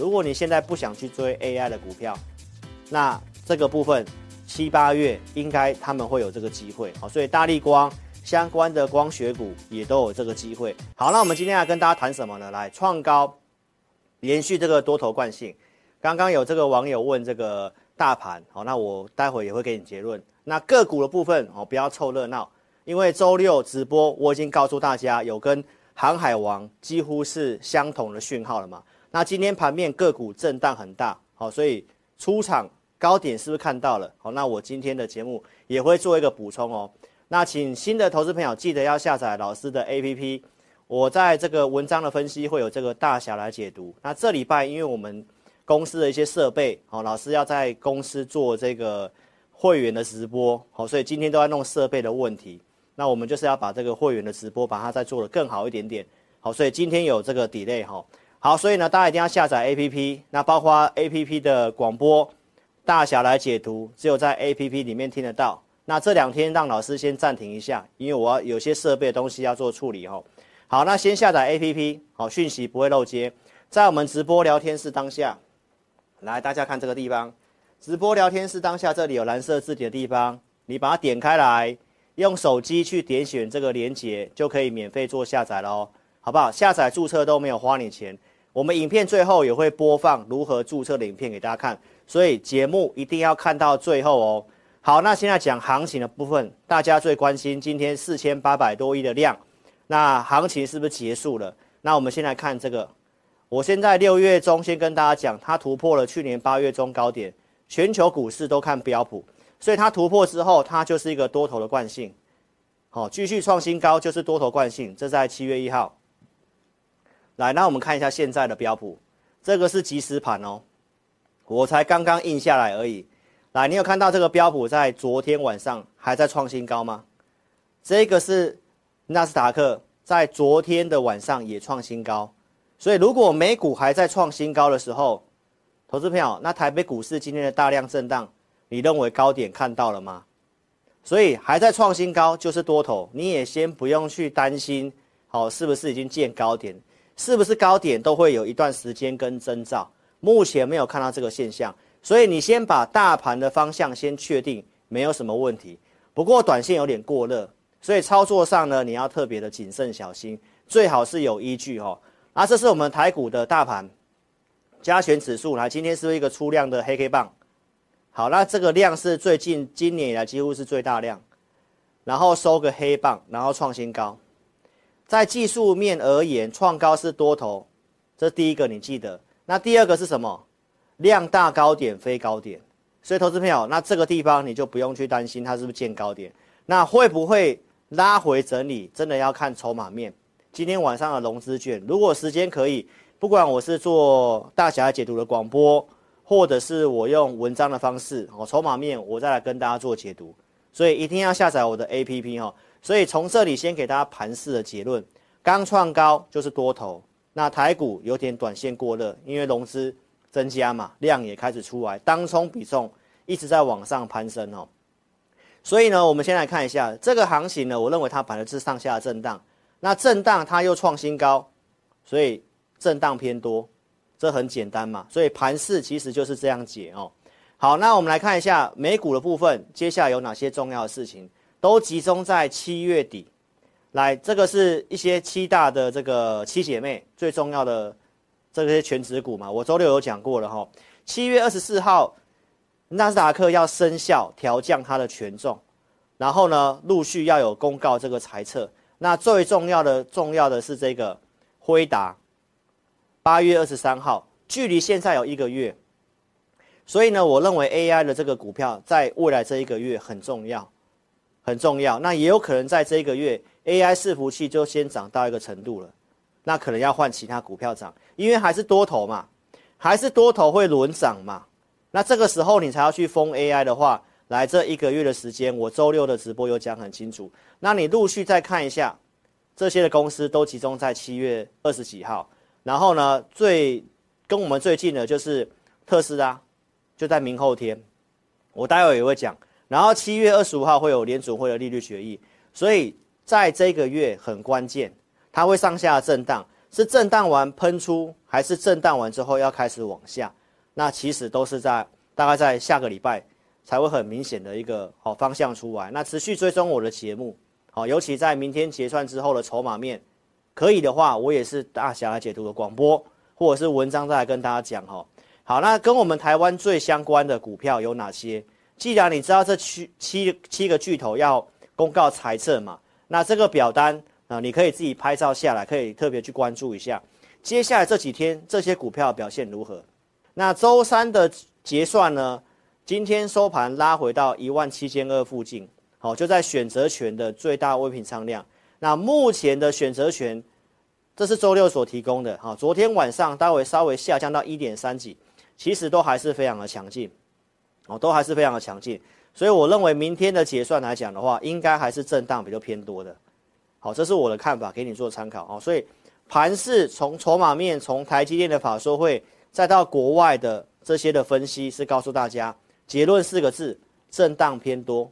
如果你现在不想去追 AI 的股票，那这个部分七八月应该他们会有这个机会。好，所以大立光相关的光学股也都有这个机会。好，那我们今天要跟大家谈什么呢？来，创高连续这个多头惯性。刚刚有这个网友问这个大盘，好，那我待会也会给你结论。那个股的部分哦，不要凑热闹，因为周六直播我已经告诉大家有跟航海王几乎是相同的讯号了嘛。那今天盘面个股震荡很大，好，所以出场高点是不是看到了？好，那我今天的节目也会做一个补充哦。那请新的投资朋友记得要下载老师的 APP，我在这个文章的分析会有这个大侠来解读。那这礼拜因为我们公司的一些设备，好，老师要在公司做这个会员的直播，好，所以今天都在弄设备的问题。那我们就是要把这个会员的直播，把它再做得更好一点点，好，所以今天有这个 delay 哈，好，所以呢，大家一定要下载 APP，那包括 APP 的广播，大侠来解读，只有在 APP 里面听得到。那这两天让老师先暂停一下，因为我要有些设备的东西要做处理哈。好，那先下载 APP，好，讯息不会漏接，在我们直播聊天室当下。来，大家看这个地方，直播聊天室当下这里有蓝色字体的地方，你把它点开来，用手机去点选这个连接，就可以免费做下载了哦，好不好？下载注册都没有花你钱，我们影片最后也会播放如何注册的影片给大家看，所以节目一定要看到最后哦。好，那现在讲行情的部分，大家最关心今天四千八百多亿的量，那行情是不是结束了？那我们先来看这个。我现在六月中先跟大家讲，它突破了去年八月中高点，全球股市都看标普，所以它突破之后，它就是一个多头的惯性，好，继续创新高就是多头惯性。这在七月一号，来，那我们看一下现在的标普，这个是即时盘哦，我才刚刚印下来而已。来，你有看到这个标普在昨天晚上还在创新高吗？这个是纳斯达克在昨天的晚上也创新高。所以，如果美股还在创新高的时候，投资朋友，那台北股市今天的大量震荡，你认为高点看到了吗？所以还在创新高就是多头，你也先不用去担心，好，是不是已经见高点？是不是高点都会有一段时间跟征兆？目前没有看到这个现象，所以你先把大盘的方向先确定，没有什么问题。不过短线有点过热，所以操作上呢，你要特别的谨慎小心，最好是有依据哦。啊，这是我们台股的大盘加权指数，来，今天是一个出量的黑 K 棒？好，那这个量是最近今年以来几乎是最大量，然后收个黑棒，然后创新高。在技术面而言，创高是多头，这第一个你记得。那第二个是什么？量大高点非高点，所以投资朋友，那这个地方你就不用去担心它是不是见高点，那会不会拉回整理？真的要看筹码面。今天晚上的融资券，如果时间可以，不管我是做大侠解读的广播，或者是我用文章的方式，哦，筹码面我再来跟大家做解读，所以一定要下载我的 APP 哈。所以从这里先给大家盘势的结论，刚创高就是多头，那台股有点短线过热，因为融资增加嘛，量也开始出来，当冲比重一直在往上攀升哦。所以呢，我们先来看一下这个行情呢，我认为它本来是上下震荡。那震荡它又创新高，所以震荡偏多，这很简单嘛。所以盘势其实就是这样解哦。好，那我们来看一下美股的部分，接下来有哪些重要的事情，都集中在七月底。来，这个是一些七大的这个七姐妹最重要的这些全职股嘛。我周六有讲过了哈。七月二十四号，纳斯达克要生效调降它的权重，然后呢，陆续要有公告这个财测。那最重要的、重要的是这个辉达，八月二十三号，距离现在有一个月，所以呢，我认为 AI 的这个股票在未来这一个月很重要，很重要。那也有可能在这一个月，AI 伺服器就先涨到一个程度了，那可能要换其他股票涨，因为还是多头嘛，还是多头会轮涨嘛。那这个时候你才要去封 AI 的话。来这一个月的时间，我周六的直播有讲很清楚。那你陆续再看一下，这些的公司都集中在七月二十几号。然后呢，最跟我们最近的就是特斯拉，就在明后天，我待会也会讲。然后七月二十五号会有联准会的利率决议，所以在这个月很关键，它会上下震荡。是震荡完喷出，还是震荡完之后要开始往下？那其实都是在大概在下个礼拜才会很明显的一个好方向出来。那持续追踪我的节目，好，尤其在明天结算之后的筹码面，可以的话，我也是大侠来解读的广播或者是文章再来跟大家讲哈。好，那跟我们台湾最相关的股票有哪些？既然你知道这七七七个巨头要公告财测嘛，那这个表单啊，你可以自己拍照下来，可以特别去关注一下。接下来这几天这些股票表现如何？那周三的结算呢？今天收盘拉回到一万七千二附近，好，就在选择权的最大未平仓量。那目前的选择权，这是周六所提供的，好，昨天晚上待会稍微下降到一点三几，其实都还是非常的强劲，哦，都还是非常的强劲。所以我认为明天的结算来讲的话，应该还是震荡比较偏多的，好，这是我的看法，给你做参考哦。所以盘势从筹码面，从台积电的法说会。再到国外的这些的分析是告诉大家，结论四个字：震荡偏多，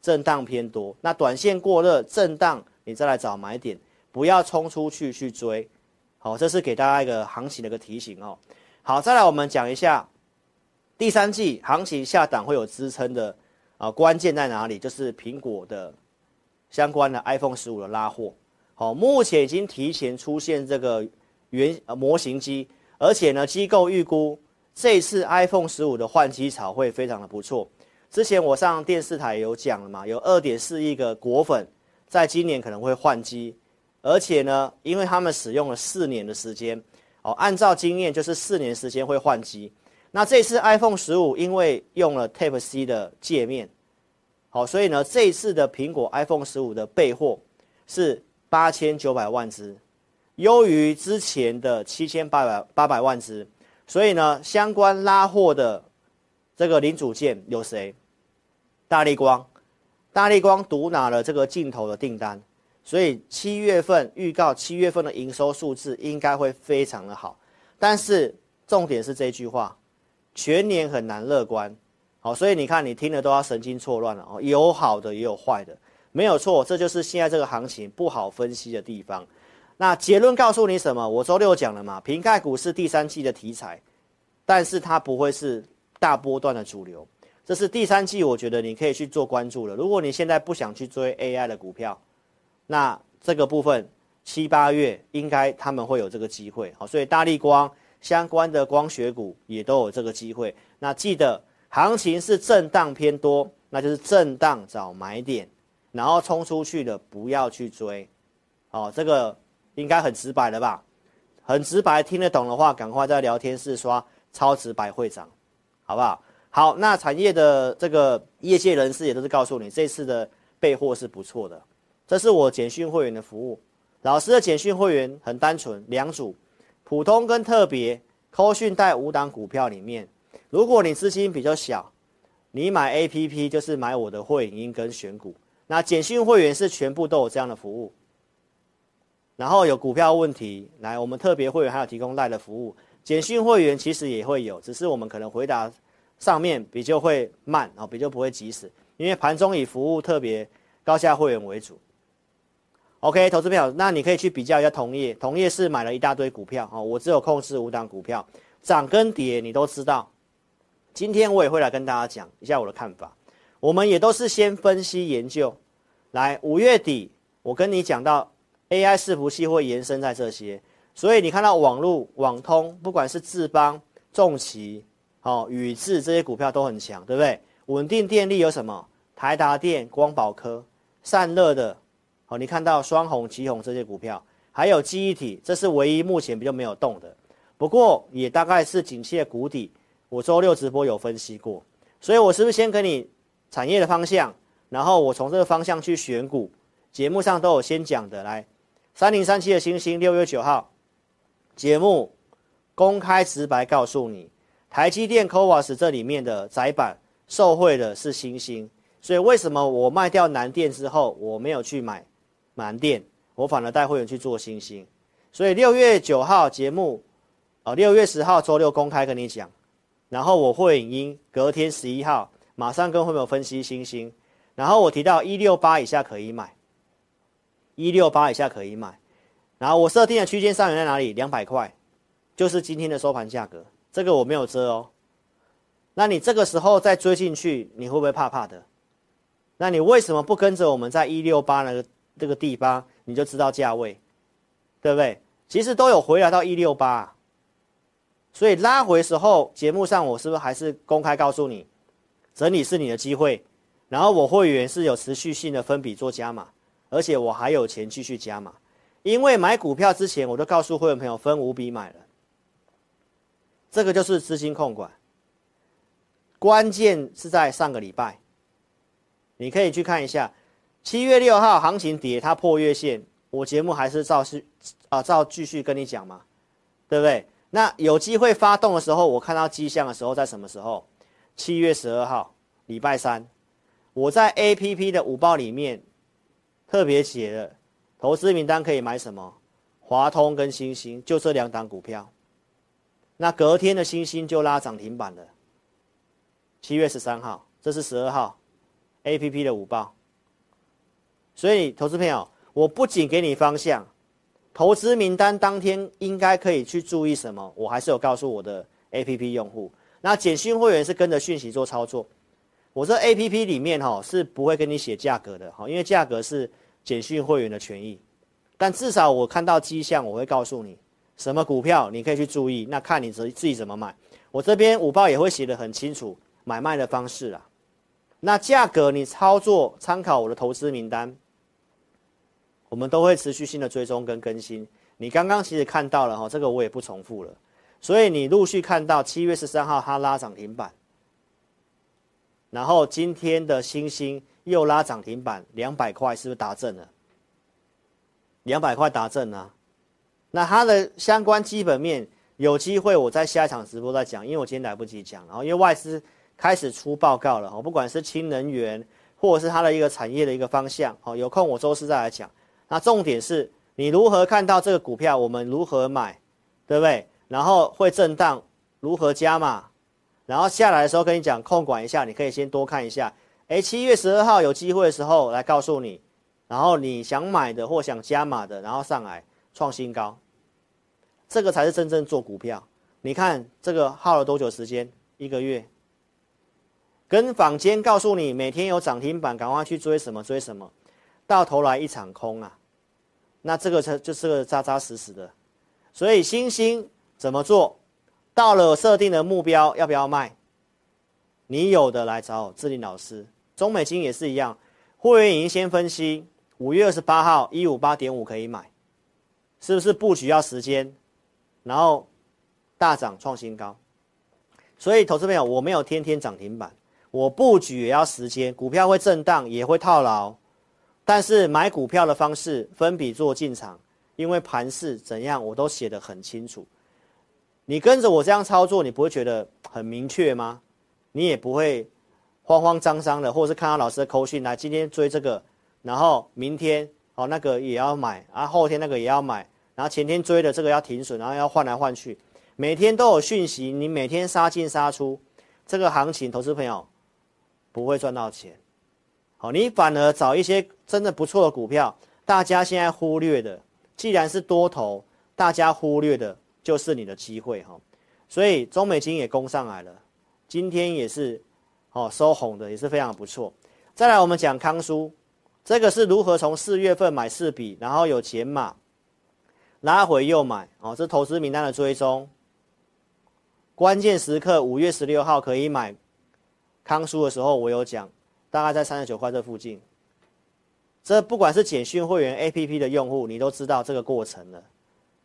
震荡偏多。那短线过热，震荡你再来找买点，不要冲出去去追。好，这是给大家一个行情的一个提醒哦。好，再来我们讲一下第三季行情下档会有支撑的啊，关键在哪里？就是苹果的相关的 iPhone 十五的拉货。好，目前已经提前出现这个原模型机。而且呢，机构预估这次 iPhone 十五的换机潮会非常的不错。之前我上电视台有讲了嘛，有二点四亿个果粉在今年可能会换机，而且呢，因为他们使用了四年的时间，哦，按照经验就是四年时间会换机。那这次 iPhone 十五因为用了 Type C 的界面，好，所以呢，这一次的苹果 iPhone 十五的备货是八千九百万只。优于之前的七千八百八百万只，所以呢，相关拉货的这个零组件有谁？大力光，大力光独拿了这个镜头的订单，所以七月份预告七月份的营收数字应该会非常的好。但是重点是这句话，全年很难乐观。好，所以你看你听了都要神经错乱了哦，有好的也有坏的，没有错，这就是现在这个行情不好分析的地方。那结论告诉你什么？我周六讲了嘛，苹概股是第三季的题材，但是它不会是大波段的主流。这是第三季，我觉得你可以去做关注了。如果你现在不想去追 AI 的股票，那这个部分七八月应该他们会有这个机会。好，所以大立光相关的光学股也都有这个机会。那记得行情是震荡偏多，那就是震荡找买点，然后冲出去的不要去追。好，这个。应该很直白了吧？很直白，听得懂的话，赶快在聊天室刷超直白会长，好不好？好，那产业的这个业界人士也都是告诉你，这次的备货是不错的。这是我简讯会员的服务，老师的简讯会员很单纯，两组，普通跟特别，扣讯带五档股票里面，如果你资金比较小，你买 APP 就是买我的会影音跟选股，那简讯会员是全部都有这样的服务。然后有股票问题，来，我们特别会员还有提供赖的服务，简讯会员其实也会有，只是我们可能回答上面比较会慢啊，比较不会及时，因为盘中以服务特别高价会员为主。OK，投资票，那你可以去比较一下同业，同业是买了一大堆股票啊，我只有控制五档股票，涨跟跌你都知道。今天我也会来跟大家讲一下我的看法，我们也都是先分析研究，来，五月底我跟你讲到。AI 伺服器会延伸在这些，所以你看到网络、网通，不管是智邦、重骑、哦、宇智这些股票都很强，对不对？稳定电力有什么？台达电、光宝科、散热的，好、哦，你看到双鸿、奇鋐这些股票，还有记忆体，这是唯一目前比较没有动的。不过也大概是景气的谷底。我周六直播有分析过，所以我是不是先给你产业的方向，然后我从这个方向去选股？节目上都有先讲的，来。三零三七的星星，六月九号节目公开直白告诉你，台积电 CoWoS 这里面的窄板受惠的是星星，所以为什么我卖掉南电之后，我没有去买满电，我反而带会员去做星星。所以六月九号节目，哦，六月十号周六公开跟你讲，然后我会影音隔天十一号马上跟会员分析星星，然后我提到一六八以下可以买。一六八以下可以买，然后我设定的区间上缘在哪里？两百块，就是今天的收盘价格。这个我没有遮哦。那你这个时候再追进去，你会不会怕怕的？那你为什么不跟着我们在一六八那个这个地方，你就知道价位，对不对？其实都有回来到一六八，所以拉回时候，节目上我是不是还是公开告诉你，整理是你的机会，然后我会员是有持续性的分笔做加码，而且我还有钱继续加码，因为买股票之前我都告诉会员朋友分五笔买了，这个就是资金控管，关键是在上个礼拜，你可以去看一下，七月六号行情跌，它破月线，我节目还是照是啊照继续跟你讲嘛，对不对？那有机会发动的时候，我看到迹象的时候在什么时候？七月十二号，礼拜三，我在 APP 的午报里面特别写了投资名单可以买什么，华通跟欣兴，就这两档股票。那隔天的欣兴就拉涨停板了。七月十三号，这是十二号 APP 的午报。所以，投资朋友，我不仅给你方向，投资名单当天应该可以去注意什么，我还是有告诉我的 APP 用户。那简讯会员是跟着讯息做操作，我这 A P P 里面哈是不会跟你写价格的哈，因为价格是简讯会员的权益，但至少我看到迹象，我会告诉你什么股票你可以去注意，那看你自自己怎么买。我这边五报也会写得很清楚买卖的方式啦，那价格你操作参考我的投资名单，我们都会持续性的追踪跟更新。你刚刚其实看到了哈，这个我也不重复了。所以你陆续看到七月十三号它拉涨停板，然后今天的欣兴又拉涨停板两百块，是不是达阵了？两百块达阵啊！那它的相关基本面有机会我在下一场直播再讲，因为我今天来不及讲。然后因为外资开始出报告了，不管是氢能源或者是它的一个产业的一个方向，好，有空我周四再来讲。那重点是你如何看到这个股票，我们如何买，对不对？然后会震荡，如何加码？然后下来的时候跟你讲控管一下，你可以先多看一下。哎，七月十二号有机会的时候来告诉你，然后你想买的或想加码的，然后上来创新高，这个才是真正做股票。你看这个耗了多久时间？一个月。跟坊间告诉你每天有涨停板，赶快去追什么追什么，到头来一场空啊！那这个才就是个扎扎实实的。所以星星。怎么做？到了设定的目标，要不要卖？你有的来找我志霖老师。中美晶也是一样，会员已经先分析，五月二十八号一五八点五可以买，是不是布局要时间？然后大涨创新高。所以投资朋友，我没有天天涨停板，我布局也要时间，股票会震荡，也会套牢，但是买股票的方式分笔做进场，因为盘势怎样，我都写得很清楚。你跟着我这样操作，你不会觉得很明确吗？你也不会慌慌张张的，或者是看到老师的扣讯来，今天追这个，然后明天哦那个也要买，啊后天那个也要买，然后前天追的这个要停损，然后要换来换去，每天都有讯息，你每天杀进杀出，这个行情投资朋友不会赚到钱。好，你反而找一些真的不错的股票，大家现在忽略的，既然是多头，大家忽略的。就是你的机会哈，所以中美金也攻上来了，今天也是哦收红的，也是非常不错。再来我们讲康叔，这个是如何从四月份买四笔，然后有减码，拉回又买哦，这投资名单的追踪，关键时刻五月十六号可以买康叔的时候，我有讲，大概在三十九块这附近。这不管是简讯会员 APP 的用户，你都知道这个过程了。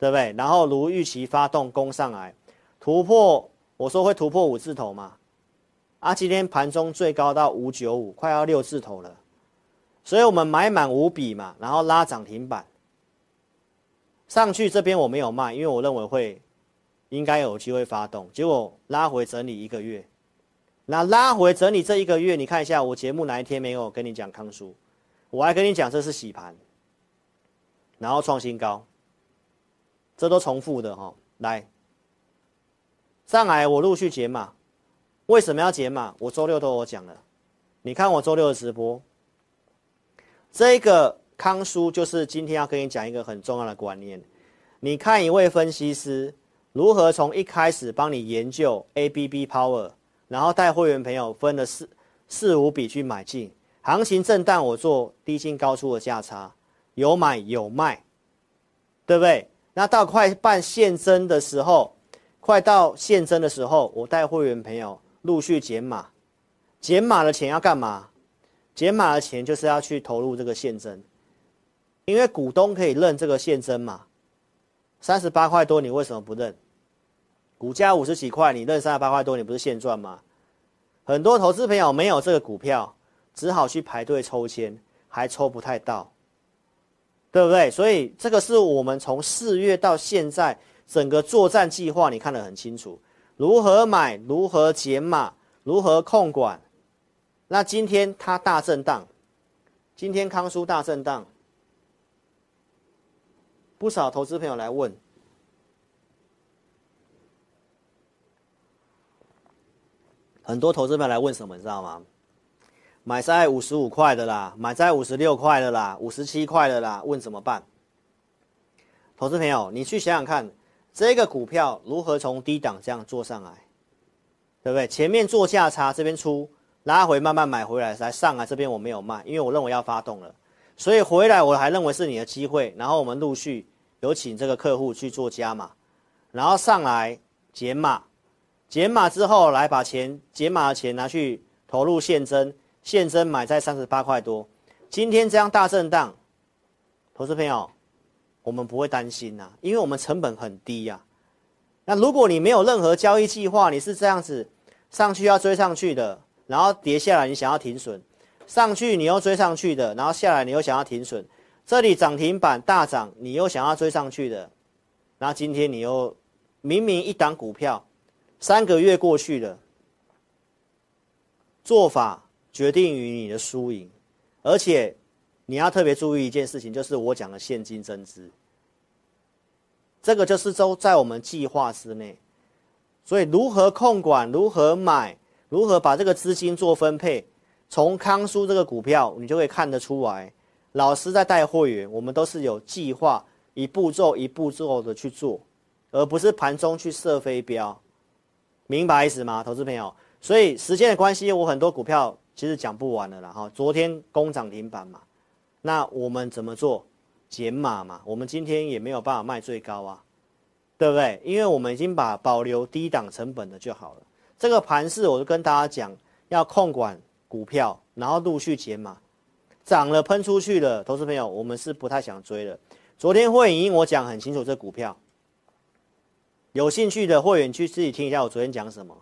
对不对？然后如预期发动攻上来，突破，我说会突破五字头嘛，啊，今天盘中最高到五九五，快要六字头了，所以我们买满五笔嘛，然后拉涨停板上去，这边我没有卖，因为我认为会应该有机会发动，结果拉回整理一个月，那拉回整理这一个月，你看一下我节目哪一天没有跟你讲康叔，我还跟你讲这是洗盘，然后创新高。这都重复的哈、来，上来我陆续解码，为什么要解码？我周六都有讲了，你看我周六的直播，这个康叔就是今天要跟你讲一个很重要的观念。你看一位分析师如何从一开始帮你研究 ABB Power，然后带会员朋友分了四四五笔去买进，行情震荡我做低进高出的价差，有买有卖，对不对？那到快办现增的时候，快到现增的时候，我带会员朋友陆续减码，减码的钱要干嘛？减码的钱就是要去投入这个现增。因为股东可以认这个现增嘛，三十八块多，你为什么不认？股价五十几块，你认三十八块多，你不是现赚吗？很多投资朋友没有这个股票，只好去排队抽签，还抽不太到，对不对？所以这个是我们从四月到现在整个作战计划，你看得很清楚，如何买，如何减码，如何控管。那今天它大震荡，今天康舒大震荡。不少投资朋友来问，很多投资朋友来问什么，你知道吗？买在五十五块的啦，买在五十六块的啦，五十七块的啦，问怎么办？投资朋友，你去想想看，这个股票如何从低档这样做上来，对不对？前面做价差，这边出拉回，慢慢买回来，来上来这边我没有卖，因为我认为要发动了。所以回来我还认为是你的机会，然后我们陆续有请这个客户去做加码，然后上来减码，减码之后来把钱减码的钱拿去投入现增，现增买在三十八块多。今天这样大震荡，投资朋友，我们不会担心呐，因为我们成本很低呀。那如果你没有任何交易计划，你是这样子上去要追上去的，然后跌下来你想要停损。上去你又追上去的，然后下来你又想要停损，这里涨停板大涨，你又想要追上去的，然后今天你又明明一档股票，三个月过去了，做法决定于你的输赢，而且你要特别注意一件事情，就是我讲的现金增资，这个就是都在我们计划之内，所以如何控管，如何买，如何把这个资金做分配。从康舒这个股票，你就可以看得出来，老师在带会员，我们都是有计划，一步骤一步骤的去做，而不是盘中去射飞镖，明白意思吗，投资朋友？所以时间的关系，我很多股票其实讲不完了啦。哈，昨天攻涨停板嘛，那我们怎么做？减码嘛，我们今天也没有办法卖最高啊，对不对？因为我们已经把保留低档成本的就好了。这个盘势，我就跟大家讲，要控管。股票，然后陆续减码，涨了喷出去了，投资朋友，我们是不太想追的。昨天会影我讲很清楚，这股票有兴趣的会员去自己听一下我昨天讲什么。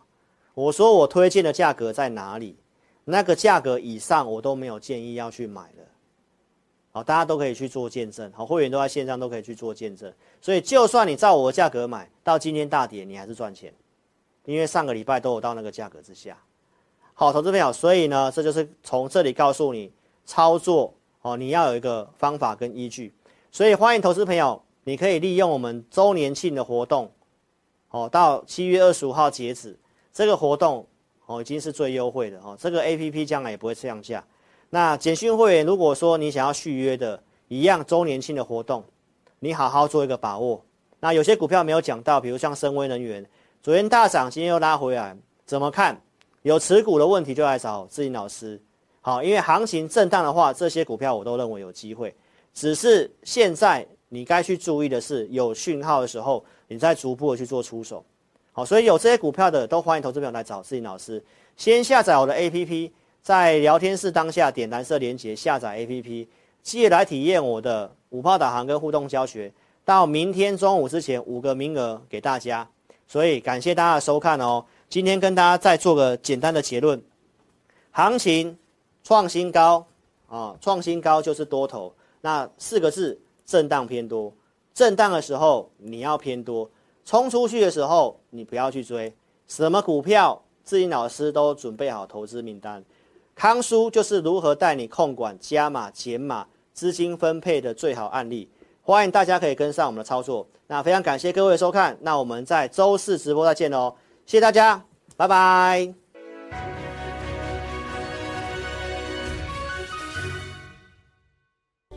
我说我推荐的价格在哪里，那个价格以上我都没有建议要去买的。好，大家都可以去做见证。好，会员都在线上都可以去做见证。所以就算你照我的价格买，到今天大跌，你还是赚钱，因为上个礼拜都有到那个价格之下。好，投资朋友，所以呢，这就是从这里告诉你操作哦，你要有一个方法跟依据。所以欢迎投资朋友，你可以利用我们周年庆的活动，哦，到七月二十五号截止，这个活动哦已经是最优惠的哦，这个 APP 将来也不会降价。那简讯会员，如果说你想要续约的，一样周年庆的活动，你好好做一个把握。那有些股票没有讲到，比如像深威能源，昨天大涨，今天又拉回来，怎么看？有持股的问题就来找志霖老师，好，因为行情震荡的话，这些股票我都认为有机会，只是现在你该去注意的是，有讯号的时候，你再逐步的去做出手，好，所以有这些股票的都欢迎投资朋友来找志霖老师，先下载我的 APP，在聊天室当下点蓝色连接下载 APP，记得来体验我的五炮导航跟互动教学，到明天中午之前五个名额给大家，所以感谢大家的收看哦。今天跟大家再做个简单的结论，行情创新高啊，创新高就是多头。那四个字，震荡偏多。震荡的时候你要偏多，冲出去的时候你不要去追。什么股票，志霖老师都准备好投资名单。康叔就是如何带你控管加码减码资金分配的最好案例。欢迎大家可以跟上我们的操作。那非常感谢各位收看，那我们在周四直播再见喽。谢谢大家，拜拜。